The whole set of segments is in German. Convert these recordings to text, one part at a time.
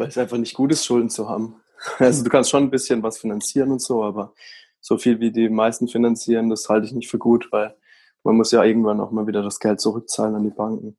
weil es einfach nicht gut ist, Schulden zu haben. Also du kannst schon ein bisschen was finanzieren und so, aber so viel wie die meisten finanzieren, das halte ich nicht für gut, weil man muss ja irgendwann auch mal wieder das Geld zurückzahlen an die Banken.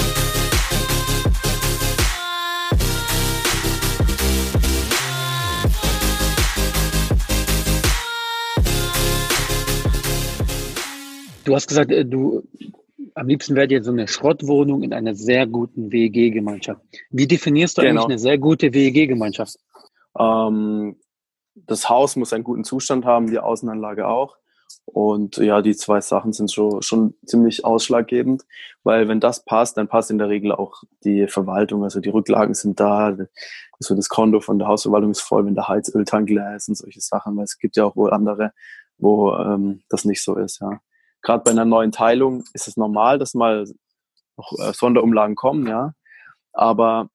Du hast gesagt, äh, du am liebsten wäre dir so eine Schrottwohnung in einer sehr guten WEG-Gemeinschaft. Wie definierst du genau. eigentlich eine sehr gute WEG-Gemeinschaft? Ähm, das Haus muss einen guten Zustand haben, die Außenanlage auch. Und ja, die zwei Sachen sind schon, schon ziemlich ausschlaggebend, weil wenn das passt, dann passt in der Regel auch die Verwaltung. Also die Rücklagen sind da, also das Konto von der Hausverwaltung ist voll, wenn der Heizöltank leer ist und solche Sachen, weil es gibt ja auch wohl andere, wo ähm, das nicht so ist, ja gerade bei einer neuen Teilung ist es normal, dass mal noch äh, Sonderumlagen kommen, ja. Aber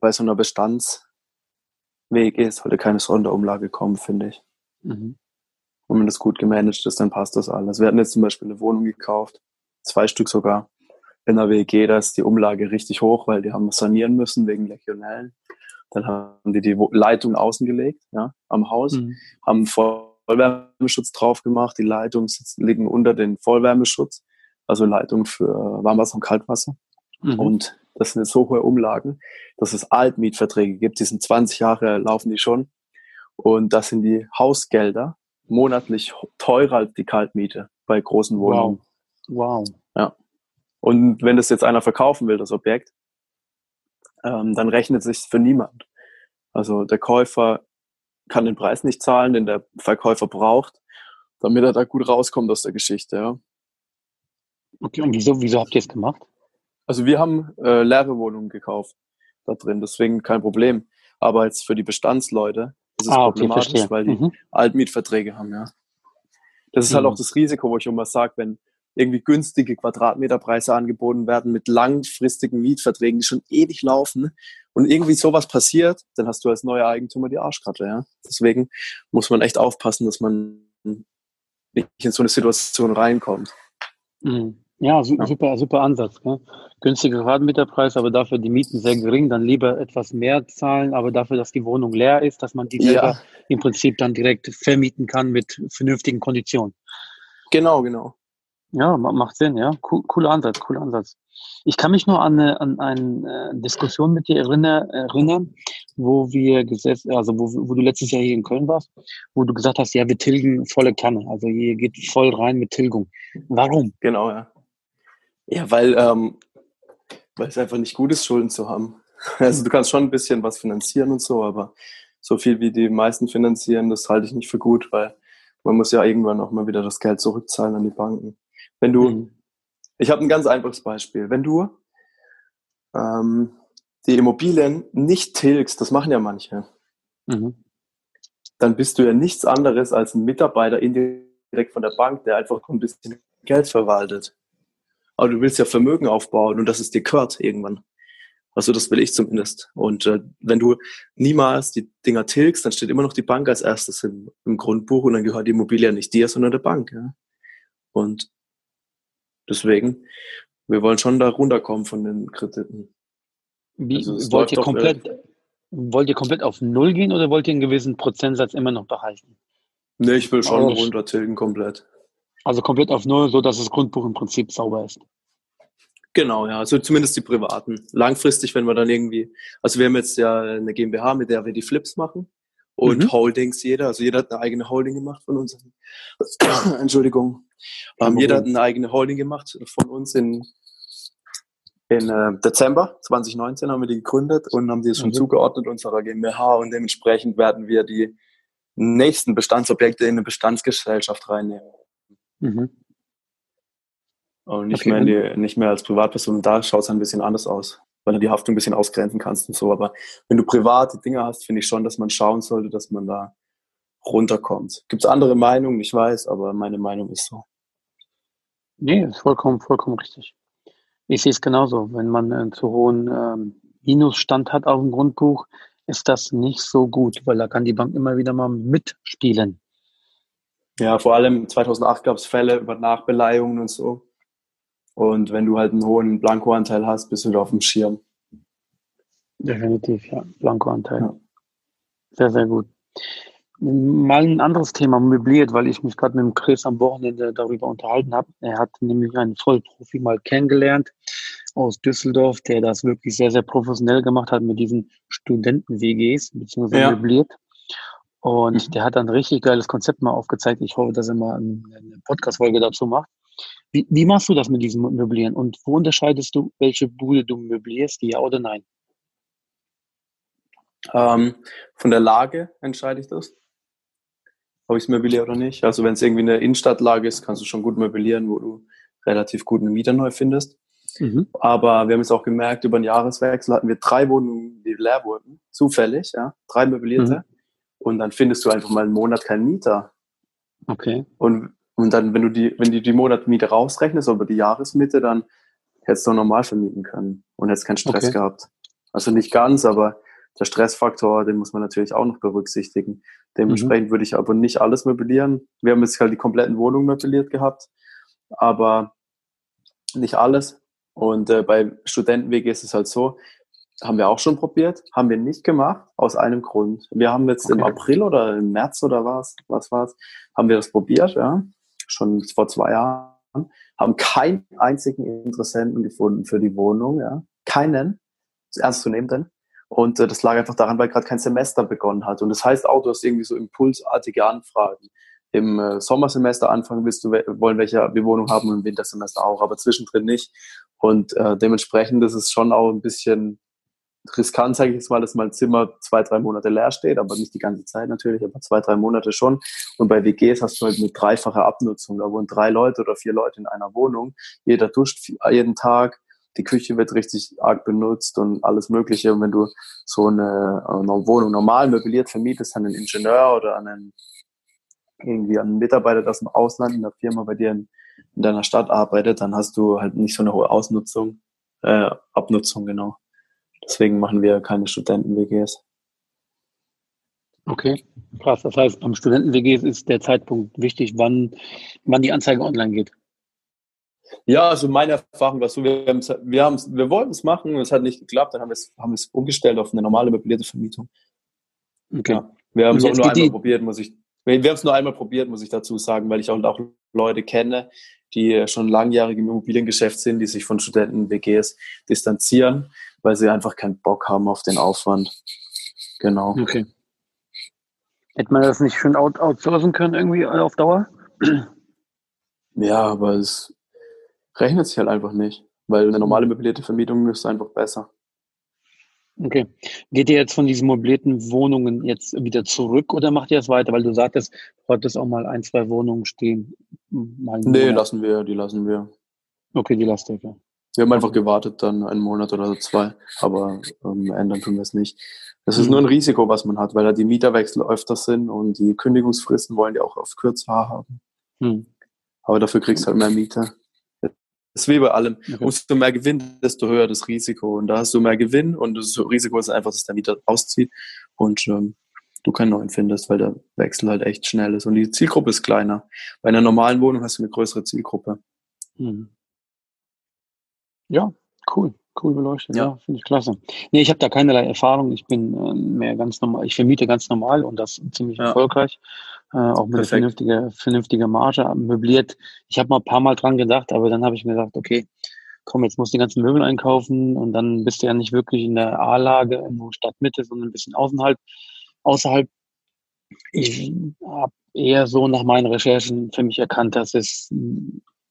bei so einer Bestands-WG sollte keine Sonderumlage kommen, finde ich. Mhm. Und wenn das gut gemanagt ist, dann passt das alles. Wir hatten jetzt zum Beispiel eine Wohnung gekauft, zwei Stück sogar. In der WG, da ist die Umlage richtig hoch, weil die haben sanieren müssen wegen Legionellen. Dann haben die die Leitung außen gelegt, ja, am Haus, mhm. haben vor Vollwärmeschutz drauf gemacht. Die Leitungen liegen unter den Vollwärmeschutz, also Leitung für Warmwasser und Kaltwasser. Mhm. Und das sind jetzt so hohe Umlagen, dass es Altmietverträge gibt. Die sind 20 Jahre, laufen die schon. Und das sind die Hausgelder monatlich teurer als die Kaltmiete bei großen Wohnungen. Wow. wow. Ja. Und wenn das jetzt einer verkaufen will, das Objekt, ähm, dann rechnet sich für niemand. Also der Käufer kann den Preis nicht zahlen, den der Verkäufer braucht, damit er da gut rauskommt aus der Geschichte. Ja. Okay, und wieso, wieso habt ihr es gemacht? Also wir haben äh, leere Wohnungen gekauft da drin, deswegen kein Problem. Aber jetzt für die Bestandsleute ist es ah, okay, problematisch, verstehe. weil die mhm. Altmietverträge haben, ja. Das ist halt mhm. halt auch das Risiko, wo ich immer sage, wenn irgendwie günstige Quadratmeterpreise angeboten werden mit langfristigen Mietverträgen, die schon ewig laufen und irgendwie sowas passiert, dann hast du als neuer Eigentümer die Arschkarte. Ja? Deswegen muss man echt aufpassen, dass man nicht in so eine Situation reinkommt. Mhm. Ja, super, super Ansatz. Ne? Günstiger Quadratmeterpreis, aber dafür die Mieten sehr gering, dann lieber etwas mehr zahlen, aber dafür, dass die Wohnung leer ist, dass man die ja. im Prinzip dann direkt vermieten kann mit vernünftigen Konditionen. Genau, genau. Ja, macht Sinn, ja. Cool, cooler Ansatz, cooler Ansatz. Ich kann mich nur an eine, an eine äh, Diskussion mit dir erinnern, erinnern wo wir gesetzt, also wo, wo du letztes Jahr hier in Köln warst, wo du gesagt hast, ja, wir tilgen volle Kanne. Also hier geht voll rein mit Tilgung. Warum? Genau, ja. Ja, weil, ähm, weil es einfach nicht gut ist, Schulden zu haben. Also du kannst schon ein bisschen was finanzieren und so, aber so viel wie die meisten finanzieren, das halte ich nicht für gut, weil man muss ja irgendwann auch mal wieder das Geld zurückzahlen an die Banken. Wenn du, mhm. ich habe ein ganz einfaches Beispiel. Wenn du ähm, die Immobilien nicht tilgst, das machen ja manche, mhm. dann bist du ja nichts anderes als ein Mitarbeiter indirekt von der Bank, der einfach ein bisschen Geld verwaltet. Aber du willst ja Vermögen aufbauen und das ist dir gehört irgendwann. Also das will ich zumindest. Und äh, wenn du niemals die Dinger tilgst, dann steht immer noch die Bank als erstes im, im Grundbuch und dann gehört die Immobilie nicht dir, sondern der Bank. Ja? Und Deswegen, wir wollen schon da runterkommen von den Krediten. Wie, also wollt, ihr komplett, doch, wollt ihr komplett auf Null gehen oder wollt ihr einen gewissen Prozentsatz immer noch behalten? Nee, ich will schon also, runtertilgen komplett. Also komplett auf Null, so dass das Grundbuch im Prinzip sauber ist. Genau, ja, also zumindest die privaten. Langfristig, wenn wir dann irgendwie, also wir haben jetzt ja eine GmbH, mit der wir die Flips machen und mhm. Holdings jeder, also jeder hat eine eigene Holding gemacht von uns. Entschuldigung. Ähm, jeder hat eine eigene Holding gemacht von uns in, in äh, Dezember 2019 haben wir die gegründet und haben die schon mhm. zugeordnet unserer GmbH und dementsprechend werden wir die nächsten Bestandsobjekte in eine Bestandsgesellschaft reinnehmen. Mhm. Und nicht, okay. mehr die, nicht mehr als Privatperson. Da schaut es ein bisschen anders aus, weil du die Haftung ein bisschen ausgrenzen kannst und so. Aber wenn du private Dinge hast, finde ich schon, dass man schauen sollte, dass man da runterkommt. Gibt es andere Meinungen? Ich weiß, aber meine Meinung ist so. Nee, ist vollkommen, vollkommen richtig. Ich sehe es genauso. Wenn man einen zu hohen ähm, Minusstand hat auf dem Grundbuch, ist das nicht so gut, weil da kann die Bank immer wieder mal mitspielen. Ja, vor allem 2008 gab es Fälle über Nachbeleihungen und so. Und wenn du halt einen hohen Blankoanteil hast, bist du da auf dem Schirm. Definitiv, ja. Blankoanteil. Ja. Sehr, sehr gut. Mal ein anderes Thema, möbliert, weil ich mich gerade mit dem Chris am Wochenende darüber unterhalten habe. Er hat nämlich einen Vollprofi mal kennengelernt aus Düsseldorf, der das wirklich sehr, sehr professionell gemacht hat mit diesen Studenten-WGs, beziehungsweise ja. möbliert. Und mhm. der hat ein richtig geiles Konzept mal aufgezeigt. Ich hoffe, dass er mal eine Podcast-Folge dazu macht. Wie, wie machst du das mit diesem Möblieren? Und wo unterscheidest du, welche Bude du möblierst, ja oder nein? Ähm, von der Lage entscheide ich das ob ich es möbliere oder nicht. Also wenn es irgendwie eine Innenstadtlage ist, kannst du schon gut möblieren, wo du relativ gut einen Mieter neu findest. Mhm. Aber wir haben es auch gemerkt, über den Jahreswechsel hatten wir drei Wohnungen, die leer wurden, zufällig, ja, drei möblierte. Mhm. Und dann findest du einfach mal einen Monat keinen Mieter. Okay. Und, und dann, wenn du die, wenn du die Monatmiete rausrechnest, über die Jahresmitte, dann hättest du normal vermieten können und hättest keinen Stress okay. gehabt. Also nicht ganz, aber der Stressfaktor, den muss man natürlich auch noch berücksichtigen. Dementsprechend mhm. würde ich aber nicht alles möblieren. Wir haben jetzt halt die kompletten Wohnungen möbliert gehabt, aber nicht alles. Und äh, bei Studentenwege ist es halt so, haben wir auch schon probiert, haben wir nicht gemacht, aus einem Grund. Wir haben jetzt okay. im April oder im März oder was, was war's, haben wir das probiert, ja, schon vor zwei Jahren, haben keinen einzigen Interessenten gefunden für die Wohnung, ja, keinen, ernst zu nehmen denn. Und äh, das lag einfach daran, weil gerade kein Semester begonnen hat. Und das heißt auch, du hast irgendwie so impulsartige Anfragen. Im äh, Sommersemester anfangen willst du wollen welche Bewohnung haben und im Wintersemester auch, aber zwischendrin nicht. Und äh, dementsprechend ist es schon auch ein bisschen riskant, sage ich jetzt mal, dass mein Zimmer zwei, drei Monate leer steht, aber nicht die ganze Zeit natürlich, aber zwei, drei Monate schon. Und bei WGs hast du halt eine dreifache Abnutzung. Da wohnen drei Leute oder vier Leute in einer Wohnung. Jeder duscht jeden Tag die Küche wird richtig arg benutzt und alles Mögliche. Und wenn du so eine, eine Wohnung normal möbliert vermietest an einen Ingenieur oder an einen, irgendwie an einen Mitarbeiter, der aus dem Ausland in der Firma bei dir in, in deiner Stadt arbeitet, dann hast du halt nicht so eine hohe Ausnutzung, äh, Abnutzung, genau. Deswegen machen wir keine Studenten-WGs. Okay, krass. Das heißt, beim Studenten-WGs ist der Zeitpunkt wichtig, wann, wann die Anzeige online geht. Ja, also meine Erfahrung war so, wir, wir, haben's, wir wollten es machen und es hat nicht geklappt, dann haben wir es haben umgestellt auf eine normale möblierte Vermietung. Okay. Ja, wir haben es nur einmal probiert, muss ich, wir haben es nur einmal probiert, muss ich dazu sagen, weil ich auch, auch Leute kenne, die schon langjährige im Immobiliengeschäft sind, die sich von Studenten-WGs distanzieren, weil sie einfach keinen Bock haben auf den Aufwand. Genau. Okay. Hätte man das nicht schön out outsourcen können irgendwie auf Dauer? Ja, aber es rechnet sich halt einfach nicht, weil eine normale möblierte Vermietung ist einfach besser. Okay. Geht ihr jetzt von diesen möblierten Wohnungen jetzt wieder zurück oder macht ihr es weiter? Weil du sagtest, du hattest auch mal ein, zwei Wohnungen stehen. Mal nee, Monat. lassen wir, die lassen wir. Okay, die lasst ihr. Ja. Wir haben einfach gewartet, dann einen Monat oder zwei, aber ähm, ändern tun wir es nicht. Das ist mhm. nur ein Risiko, was man hat, weil da die Mieterwechsel öfter sind und die Kündigungsfristen wollen die auch auf kürzer haben. Mhm. Aber dafür kriegst du halt mehr Miete. Das ist wie bei allem. Okay. Umso mehr Gewinn, desto höher das Risiko. Und da hast du mehr Gewinn und das Risiko ist einfach, dass der Mieter auszieht und ähm, du keinen neuen findest, weil der Wechsel halt echt schnell ist. Und die Zielgruppe ist kleiner. Bei einer normalen Wohnung hast du eine größere Zielgruppe. Mhm. Ja, cool. Cool beleuchtet, ja, ja finde ich klasse. Nee, ich habe da keinerlei Erfahrung. Ich bin äh, mehr ganz normal, ich vermiete ganz normal und das ziemlich ja. erfolgreich äh, auch mit Perfekt. einer vernünftigen vernünftige Marge möbliert. Ich habe mal ein paar Mal dran gedacht, aber dann habe ich mir gesagt, okay, komm, jetzt musst du die ganzen Möbel einkaufen und dann bist du ja nicht wirklich in der A-Lage, in Stadtmitte, sondern ein bisschen außerhalb. außerhalb. Ich habe eher so nach meinen Recherchen für mich erkannt, dass es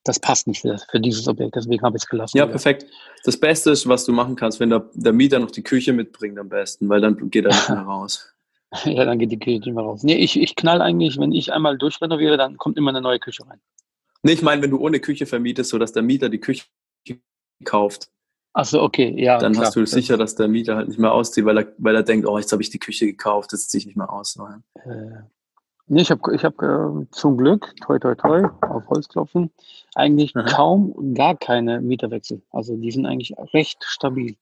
das passt nicht für, für dieses Objekt, deswegen habe ich es gelassen. Ja, perfekt. Das Beste ist, was du machen kannst, wenn der, der Mieter noch die Küche mitbringt am besten, weil dann geht er nicht mehr raus. Ja, dann geht die Küche nicht mehr raus. Nee, ich, ich knall eigentlich, wenn ich einmal durchrenoviere, dann kommt immer eine neue Küche rein. Nee, ich meine, wenn du ohne Küche vermietest, sodass der Mieter die Küche kauft. Ach so, okay, ja. Dann klar, hast du sicher, dass der Mieter halt nicht mehr auszieht, weil er, weil er denkt, oh, jetzt habe ich die Küche gekauft, das ziehe ich nicht mehr aus. Äh, Nee, ich habe ich hab, äh, zum Glück, toi toi toi, auf Holz klopfen, eigentlich Aha. kaum gar keine Mieterwechsel. Also die sind eigentlich recht stabil.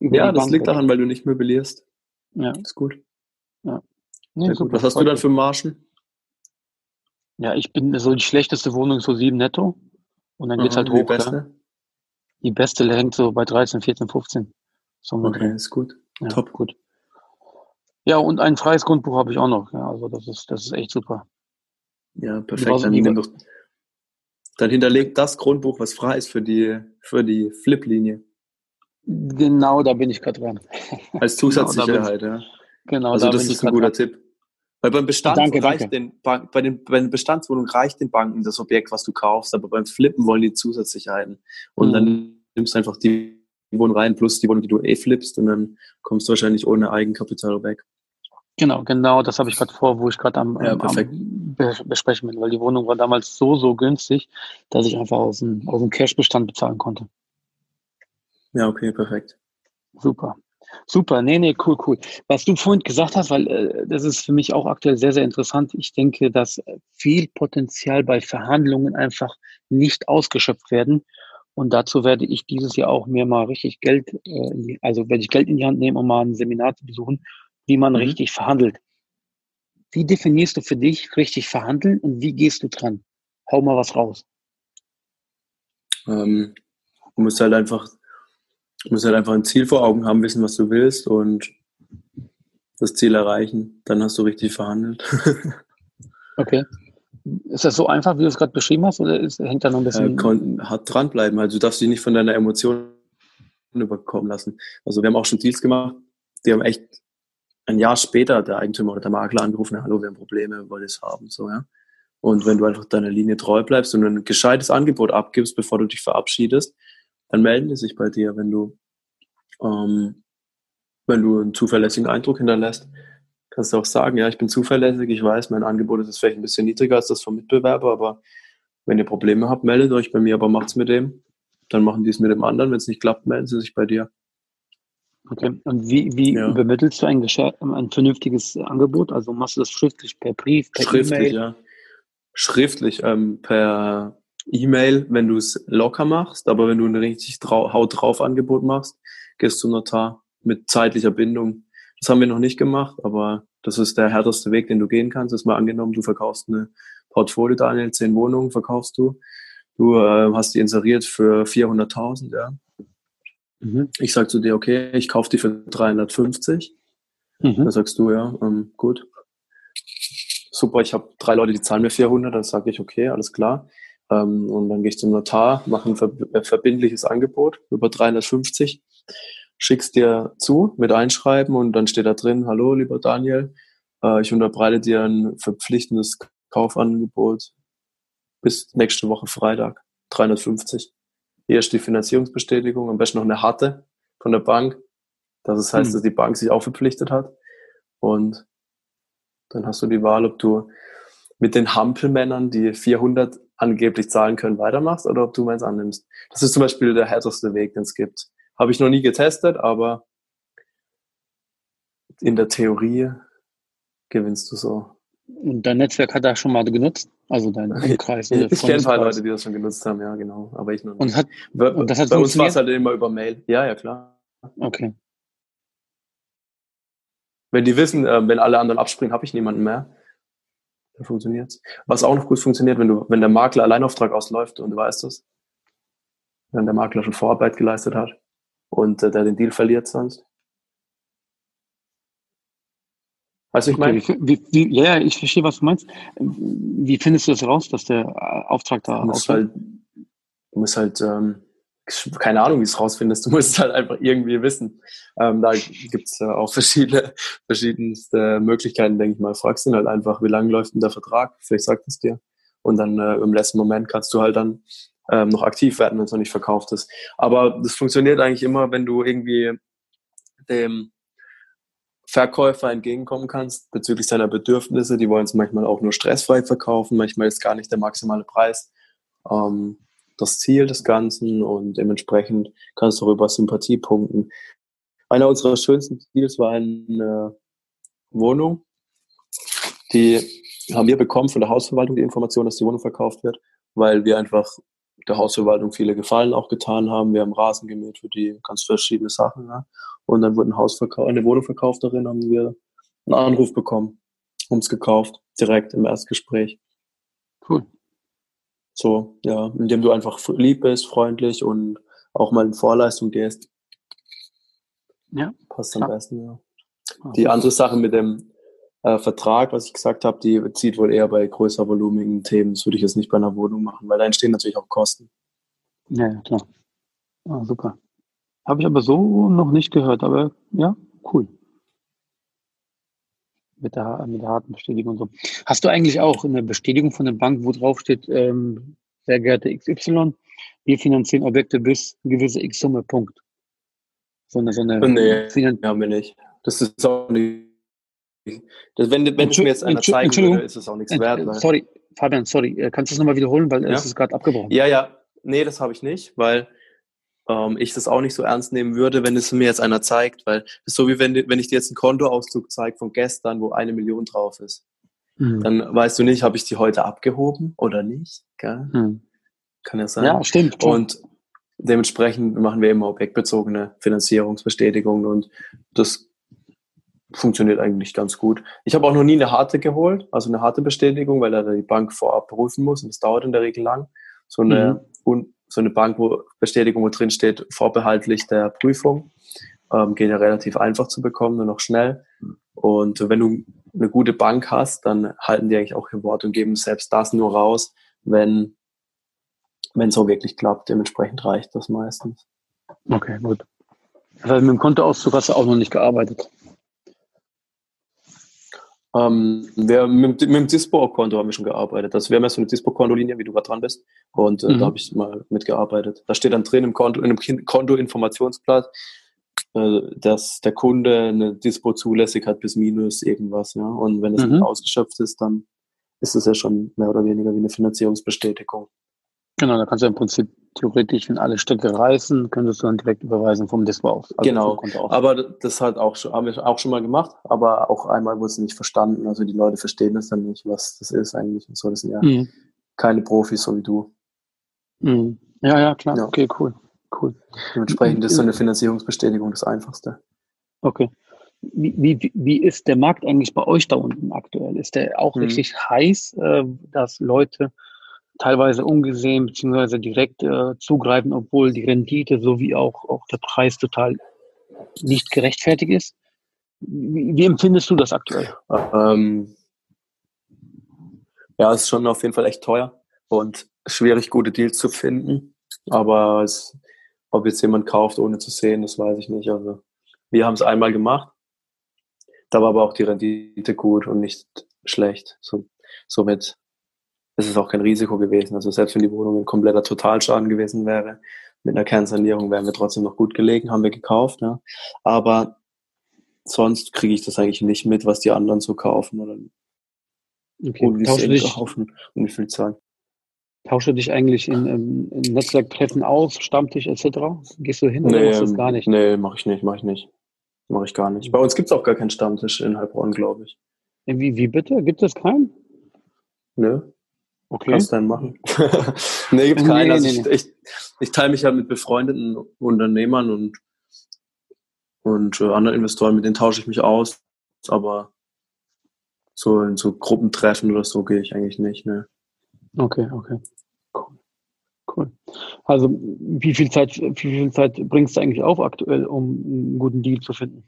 Ja, das liegt daran, weil du nicht möblierst. Ja. Ist gut. Ja. Nee, gut. Was hast du dann für Margen? Ja, ich bin so die schlechteste Wohnung so 7 netto. Und dann geht's Aha, halt hoch. Die beste? Ja. Die beste hängt so bei 13, 14, 15. So okay, drin. ist gut. Ja, Top. Gut. Ja, und ein freies Grundbuch habe ich auch noch. Ja, also das ist, das ist echt super. Ja, perfekt. Dann, doch, dann hinterlegt das Grundbuch, was frei ist für die, für die Flip-Linie. Genau, da bin ich gerade dran. Als Zusatzsicherheit, genau, ja. Genau, also da das ist ein guter dran. Tipp. Weil beim Bestand danke, reicht danke. Den, bei den, bei den Bestandswohnungen reicht den Banken das Objekt, was du kaufst, aber beim Flippen wollen die Zusatzsicherheiten. Und mhm. dann nimmst du einfach die Wohnung rein plus die Wohnung, die du eh flippst und dann kommst du wahrscheinlich ohne Eigenkapital weg. Genau, genau, das habe ich gerade vor, wo ich gerade am, ja, am besprechen bin, weil die Wohnung war damals so, so günstig, dass ich einfach aus dem, aus dem Cash-Bestand bezahlen konnte. Ja, okay, perfekt. Super. Super, nee, nee, cool, cool. Was du vorhin gesagt hast, weil äh, das ist für mich auch aktuell sehr, sehr interessant. Ich denke, dass viel Potenzial bei Verhandlungen einfach nicht ausgeschöpft werden. Und dazu werde ich dieses Jahr auch mir mal richtig Geld, äh, also werde ich Geld in die Hand nehmen, um mal ein Seminar zu besuchen, wie man mhm. richtig verhandelt. Wie definierst du für dich richtig verhandeln und wie gehst du dran? Hau mal was raus. Ähm, du musst halt einfach Du musst halt einfach ein Ziel vor Augen haben, wissen, was du willst und das Ziel erreichen. Dann hast du richtig verhandelt. okay. Ist das so einfach, wie du es gerade beschrieben hast, oder ist, hängt da noch ein bisschen? Äh, hart dranbleiben. Also du darfst dich nicht von deiner Emotion überkommen lassen. Also wir haben auch schon Deals gemacht, die haben echt ein Jahr später der Eigentümer oder der Makler angerufen, hallo, wir haben Probleme, wir wollen es haben, so, ja. Und wenn du einfach deiner Linie treu bleibst und ein gescheites Angebot abgibst, bevor du dich verabschiedest, dann melden die sich bei dir, wenn du, ähm, wenn du einen zuverlässigen Eindruck hinterlässt. Kannst du auch sagen, ja, ich bin zuverlässig, ich weiß, mein Angebot ist vielleicht ein bisschen niedriger als das vom Mitbewerber, aber wenn ihr Probleme habt, meldet euch bei mir, aber macht's mit dem. Dann machen die es mit dem anderen. Wenn es nicht klappt, melden sie sich bei dir. Okay. Und wie, wie ja. übermittelst du ein, ein vernünftiges Angebot? Also machst du das schriftlich per Brief, per Schriftlich, e ja. Schriftlich, ähm, per E-Mail, wenn du es locker machst, aber wenn du ein richtig Haut drauf Angebot machst, gehst du Notar mit zeitlicher Bindung. Das haben wir noch nicht gemacht, aber das ist der härteste Weg, den du gehen kannst. Ist mal angenommen, du verkaufst eine Portfolio, Daniel, zehn Wohnungen verkaufst du. Du äh, hast die inseriert für 400.000, ja. Mhm. Ich sag zu dir, okay, ich kaufe die für 350. Mhm. Dann sagst du, ja, ähm, gut. Super, ich habe drei Leute, die zahlen mir 400. Dann sage ich, okay, alles klar. Ähm, und dann gehe ich zum Notar, mache ein äh, verbindliches Angebot über 350, schick's dir zu mit Einschreiben und dann steht da drin, hallo lieber Daniel, äh, ich unterbreite dir ein verpflichtendes Kaufangebot bis nächste Woche Freitag, 350. Hier ist die Finanzierungsbestätigung, am besten noch eine harte von der Bank. Das heißt, hm. dass die Bank sich auch verpflichtet hat. Und dann hast du die Wahl, ob du mit den Hampelmännern, die 400 angeblich zahlen können, weitermachst oder ob du meins annimmst. Das ist zum Beispiel der härteste Weg, den es gibt. Habe ich noch nie getestet, aber in der Theorie gewinnst du so. Und dein Netzwerk hat er schon mal genutzt? Also dein Umkreis? ich kenne ein paar Leute, die das schon genutzt haben, ja, genau. Aber ich noch nicht. Und, hat, und das hat Bei uns war es halt immer über Mail. Ja, ja, klar. Okay. Wenn die wissen, äh, wenn alle anderen abspringen, habe ich niemanden mehr dann funktioniert's. Was auch noch gut funktioniert, wenn du, wenn der Makler Alleinauftrag ausläuft und du weißt es, wenn der Makler schon Vorarbeit geleistet hat und äh, der den Deal verliert sonst. Weißt du, ich meine? Okay, wie, wie, ja, ich verstehe, was du meinst. Wie findest du das raus, dass der Auftrag da du musst halt, du musst halt ähm, keine Ahnung, wie es rausfindest. Du musst es halt einfach irgendwie wissen. Ähm, da gibt's äh, auch verschiedene, verschiedenste Möglichkeiten, denke ich mal. Fragst ihn halt einfach, wie lange läuft denn der Vertrag? Vielleicht sagt es dir. Und dann äh, im letzten Moment kannst du halt dann ähm, noch aktiv werden, wenn es noch nicht verkauft ist. Aber das funktioniert eigentlich immer, wenn du irgendwie dem Verkäufer entgegenkommen kannst bezüglich seiner Bedürfnisse. Die wollen es manchmal auch nur stressfrei verkaufen, manchmal ist gar nicht der maximale Preis. Ähm, das Ziel des Ganzen und dementsprechend kannst du darüber Sympathie punkten. Einer unserer schönsten Deals war eine Wohnung, die haben wir bekommen von der Hausverwaltung die Information, dass die Wohnung verkauft wird, weil wir einfach der Hausverwaltung viele Gefallen auch getan haben. Wir haben Rasen gemäht für die ganz verschiedene Sachen. Ja. Und dann wurde ein Haus eine Wohnung verkauft darin, haben wir einen Anruf bekommen, uns gekauft, direkt im Erstgespräch. Cool. So, ja, indem du einfach lieb bist, freundlich und auch mal in Vorleistung gehst. Ja. Passt am besten, ja. Die andere Sache mit dem äh, Vertrag, was ich gesagt habe, die zieht wohl eher bei größer volumigen Themen. Das würde ich jetzt nicht bei einer Wohnung machen, weil da entstehen natürlich auch Kosten. Ja, ja klar. Ah, super. Habe ich aber so noch nicht gehört, aber ja, cool. Mit der, mit der harten Bestätigung und so. Hast du eigentlich auch eine Bestätigung von der Bank, wo drauf steht, ähm, sehr geehrte XY, wir finanzieren Objekte bis eine gewisse X-Summe, Punkt. So eine, so eine nee, Finan haben wir nicht. Das ist auch nicht das, wenn wenn es mir jetzt einer zeigen würde, ist es auch nichts wert. Sorry, Fabian, sorry. Äh, kannst du es nochmal wiederholen, weil ja? es ist gerade abgebrochen. Ja, ja. Nee, das habe ich nicht, weil ähm, ich das auch nicht so ernst nehmen würde, wenn es mir jetzt einer zeigt. Weil es ist so wie wenn, wenn ich dir jetzt einen Kontoauszug zeige von gestern, wo eine Million drauf ist. Mhm. Dann weißt du nicht, habe ich die heute abgehoben oder nicht. Gell? Mhm. Kann ja sein. Ja, stimmt. Klar. Und dementsprechend machen wir immer objektbezogene Finanzierungsbestätigungen und das funktioniert eigentlich ganz gut. Ich habe auch noch nie eine harte geholt, also eine harte Bestätigung, weil da die Bank vorab prüfen muss und das dauert in der Regel lang. So eine, mhm. So eine Bank, wo drin steht, vorbehaltlich der Prüfung, ähm, geht ja relativ einfach zu bekommen, nur noch schnell. Und wenn du eine gute Bank hast, dann halten die eigentlich auch ihr Wort und geben selbst das nur raus, wenn wenn es so wirklich klappt. Dementsprechend reicht das meistens. Okay, gut. Also mit dem Kontoauszug hast du auch noch nicht gearbeitet. Ähm, wir, mit, mit dem Dispo-Konto haben wir schon gearbeitet. Wir haben ja so eine Dispo-Kontolinie, wie du gerade dran bist. Und äh, mhm. da habe ich mal mitgearbeitet. Da steht dann drin im Konto, in einem Konto-Informationsblatt, äh, dass der Kunde eine Dispo zulässig hat bis minus irgendwas. Ja? Und wenn es mhm. ausgeschöpft ist, dann ist es ja schon mehr oder weniger wie eine Finanzierungsbestätigung. Genau, da kannst du im Prinzip theoretisch, wenn alle Stücke reißen, könntest du dann direkt überweisen vom Dispo aus. Also genau, aber das hat auch schon, haben wir auch schon mal gemacht, aber auch einmal wurde es nicht verstanden. Also die Leute verstehen das dann nicht, was das ist eigentlich und so. Das sind ja mhm. keine Profis, so wie du. Mhm. Ja, ja, klar. Ja. Okay, cool. Cool. Dementsprechend ist so eine Finanzierungsbestätigung das Einfachste. Okay. Wie, wie, wie ist der Markt eigentlich bei euch da unten aktuell? Ist der auch mhm. richtig heiß, äh, dass Leute teilweise ungesehen beziehungsweise direkt äh, zugreifen, obwohl die Rendite sowie auch, auch der Preis total nicht gerechtfertigt ist. Wie, wie empfindest du das aktuell? Ähm, ja, es ist schon auf jeden Fall echt teuer und schwierig, gute Deals zu finden. Aber es, ob jetzt jemand kauft, ohne zu sehen, das weiß ich nicht. Also wir haben es einmal gemacht. Da war aber auch die Rendite gut und nicht schlecht. So, somit es ist auch kein Risiko gewesen. Also selbst wenn die Wohnung ein kompletter Totalschaden gewesen wäre, mit einer Kernsanierung wären wir trotzdem noch gut gelegen, haben wir gekauft. Ja. Aber sonst kriege ich das eigentlich nicht mit, was die anderen so kaufen oder okay. und wie sie dich, kaufen und wie viel zahlen. Tausche dich eigentlich in, ähm, in Netzwerktreffen aus, Stammtisch etc.? Gehst du hin oder nee, machst du das gar nicht? Nee, mache ich nicht, mache ich nicht. Mache ich gar nicht. Bei uns gibt es auch gar keinen Stammtisch in Heilbronn, glaube ich. Wie, wie bitte? Gibt es keinen? Nö. Okay. Kannst du dann machen. nee, gibt keinen. Nee, also nee, ich, nee. ich, ich teile mich halt mit befreundeten Unternehmern und, und äh, anderen Investoren, mit denen tausche ich mich aus. Aber so in so Gruppentreffen oder so gehe ich eigentlich nicht. Ne? Okay, okay. Cool. Cool. Also wie viel Zeit, wie viel Zeit bringst du eigentlich auf aktuell, um einen guten Deal zu finden?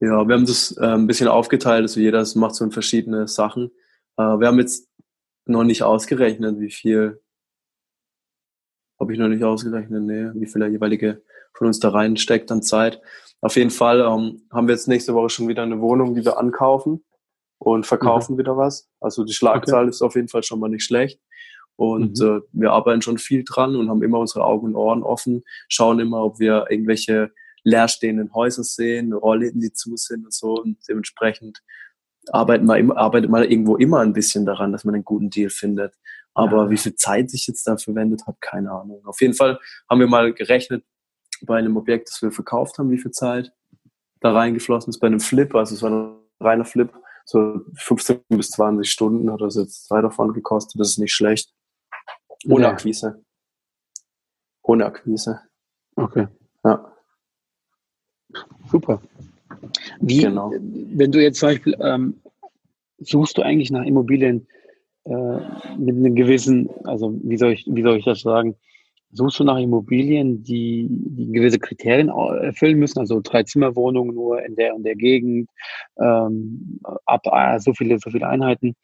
Ja, wir haben das äh, ein bisschen aufgeteilt, also jeder macht so verschiedene Sachen. Äh, wir haben jetzt noch nicht ausgerechnet, wie viel. Habe ich noch nicht ausgerechnet, nee, wie viel der jeweilige von uns da reinsteckt an Zeit. Auf jeden Fall ähm, haben wir jetzt nächste Woche schon wieder eine Wohnung, die wir ankaufen und verkaufen mhm. wieder was. Also die Schlagzahl okay. ist auf jeden Fall schon mal nicht schlecht. Und mhm. äh, wir arbeiten schon viel dran und haben immer unsere Augen und Ohren offen, schauen immer, ob wir irgendwelche leerstehenden Häuser sehen, Rollläden, die zu sind und so. Und dementsprechend arbeitet man, arbeitet man irgendwo immer ein bisschen daran, dass man einen guten Deal findet. Aber ja. wie viel Zeit sich jetzt da verwendet hat, keine Ahnung. Auf jeden Fall haben wir mal gerechnet bei einem Objekt, das wir verkauft haben, wie viel Zeit da reingeflossen ist. Bei einem Flip, also es war ein reiner Flip, so 15 bis 20 Stunden hat das jetzt zwei davon gekostet. Das ist nicht schlecht. Ohne Ja. Akquise. Ohne Akquise. Okay, Ja, super. Wie, Genau. wenn du jetzt zum Beispiel, ähm, suchst du eigentlich nach Immobilien äh, mit einem gewissen, also wie soll ich, wie soll ich das sagen? Suchst du nach Immobilien, die, die gewisse Kriterien erfüllen müssen, also drei Zimmerwohnungen nur in der und der Gegend, ähm, ab äh, so viele, so viele Einheiten?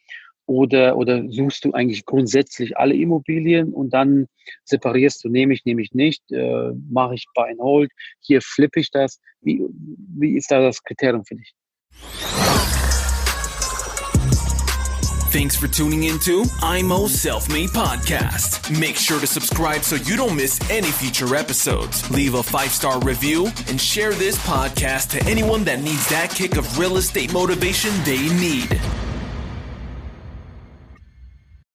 Oder, oder suchst du eigentlich grundsätzlich alle Immobilien und dann separierst du, nehme ich, nehme ich nicht, äh, mache ich Buy and Hold, hier flippe ich das. Wie, wie ist da das Kriterium für dich? Thanks for tuning into IMO Self Made Podcast. Make sure to subscribe so you don't miss any future episodes. Leave a five star review and share this podcast to anyone that needs that kick of real estate motivation they need.